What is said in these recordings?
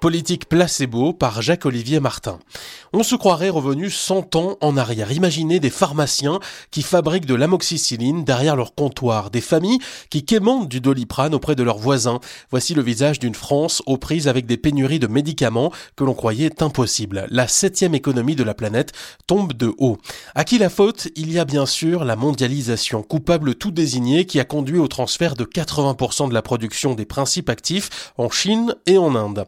Politique placebo par Jacques-Olivier Martin. On se croirait revenu 100 ans en arrière. Imaginez des pharmaciens qui fabriquent de l'amoxicilline derrière leur comptoir, des familles qui quémandent du doliprane auprès de leurs voisins. Voici le visage d'une France aux prises avec des pénuries de médicaments que l'on croyait impossibles. La septième économie de la planète tombe de haut. À qui la faute? Il y a bien sûr la mondialisation, coupable tout désigné qui a conduit au transfert de 80% de la production des principes actifs en Chine et en Inde.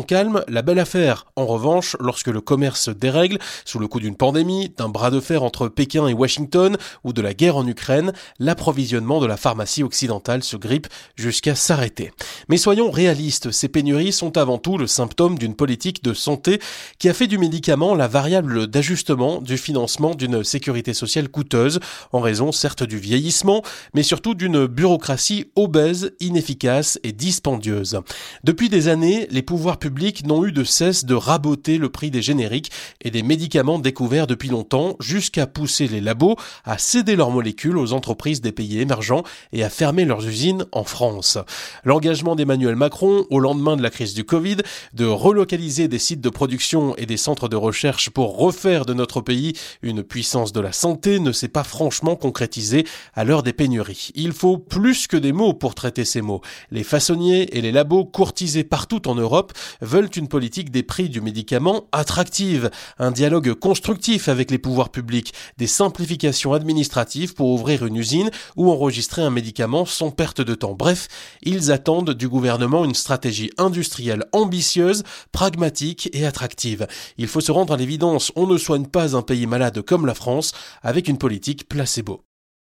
Calme, la belle affaire. En revanche, lorsque le commerce dérègle, sous le coup d'une pandémie, d'un bras de fer entre Pékin et Washington ou de la guerre en Ukraine, l'approvisionnement de la pharmacie occidentale se grippe jusqu'à s'arrêter. Mais soyons réalistes, ces pénuries sont avant tout le symptôme d'une politique de santé qui a fait du médicament la variable d'ajustement du financement d'une sécurité sociale coûteuse, en raison certes du vieillissement, mais surtout d'une bureaucratie obèse, inefficace et dispendieuse. Depuis des années, les pouvoirs publics n'ont eu de cesse de raboter le prix des génériques et des médicaments découverts depuis longtemps jusqu'à pousser les labos à céder leurs molécules aux entreprises des pays émergents et à fermer leurs usines en France. L'engagement d'Emmanuel Macron au lendemain de la crise du Covid de relocaliser des sites de production et des centres de recherche pour refaire de notre pays une puissance de la santé ne s'est pas franchement concrétisé à l'heure des pénuries. Il faut plus que des mots pour traiter ces mots. Les façonniers et les labos courtisés partout en Europe veulent une politique des prix du médicament attractive, un dialogue constructif avec les pouvoirs publics, des simplifications administratives pour ouvrir une usine ou enregistrer un médicament sans perte de temps. Bref, ils attendent du gouvernement une stratégie industrielle ambitieuse, pragmatique et attractive. Il faut se rendre à l'évidence, on ne soigne pas un pays malade comme la France avec une politique placebo.